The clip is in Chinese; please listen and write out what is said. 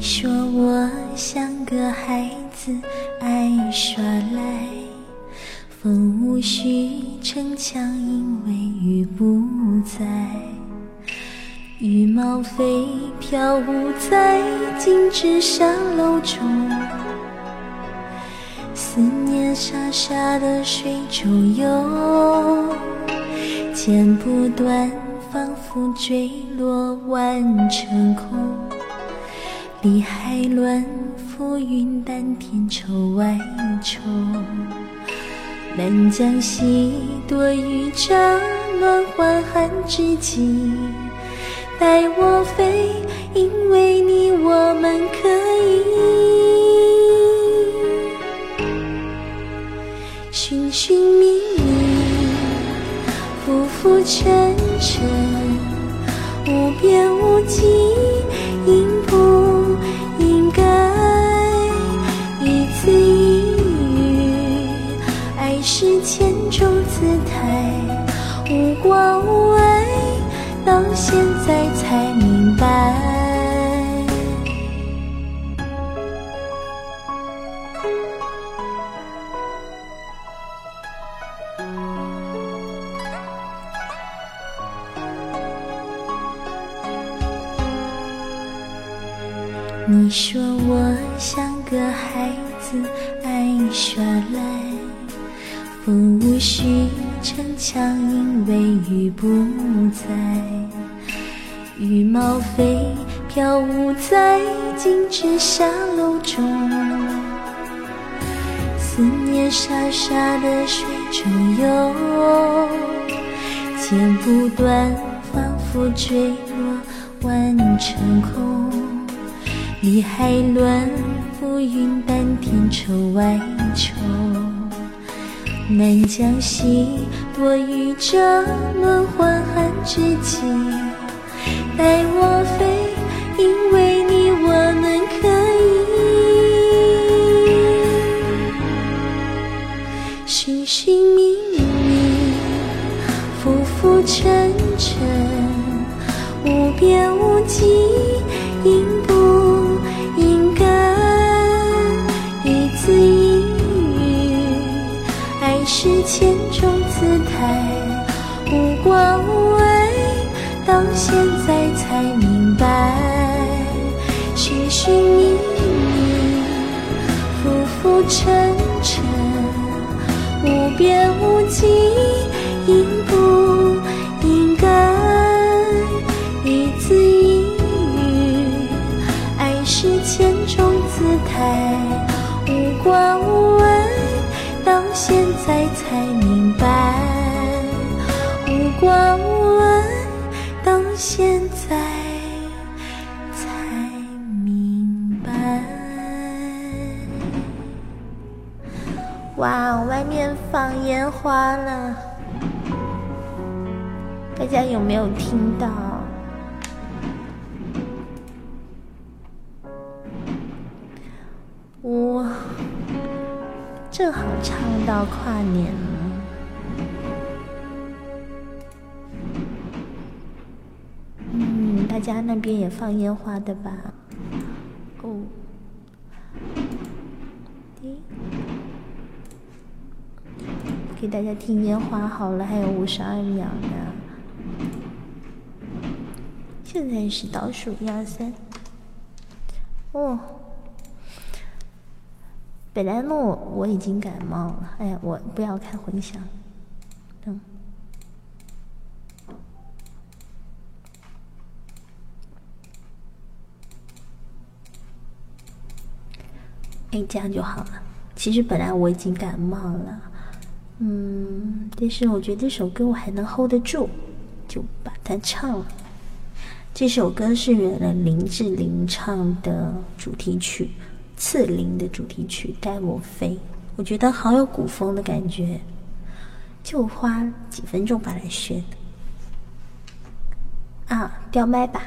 你说我像个孩子爱耍赖，风无须逞强，因为雨不在。羽毛飞飘舞在静止沙漏中，思念沙沙的水中游，剪不断，仿佛坠落万成空。理还乱，浮云淡，天愁外愁。南江西，多雨乍暖还寒之际。带我飞，因为你我们可以寻寻觅觅，浮浮沉沉，无边无际，到现在才明白，你说我像个孩子，爱耍赖，风无须逞强，因为雨不在。羽毛飞飘舞在静止下楼中，思念沙沙的水中游，剪不断，仿佛坠落万成空。理还乱，浮云淡，天愁外愁。南江西，多雨乍暖还寒之际。带我飞，因为你我们可以寻寻觅觅，浮浮沉沉，无边无际，无挂无碍。到现在才明白，寻寻觅觅，浮浮沉沉，无边无际，应不应该？一字一语，爱是千种姿态，无关无碍。到现在才明白，在才明白。哇，外面放烟花了，大家有没有听到？我正好唱到跨年家那边也放烟花的吧？哦，诶，给大家听烟花好了，还有五十二秒呢。现在是倒数一二三。哦，本来呢我已经感冒了，哎呀，我不要开混响，嗯。哎，这样就好了。其实本来我已经感冒了，嗯，但是我觉得这首歌我还能 hold 得住，就把它唱了。这首歌是原来林志玲唱的主题曲，《刺陵》的主题曲《带我飞》，我觉得好有古风的感觉，就花几分钟把它学的。啊，掉麦吧。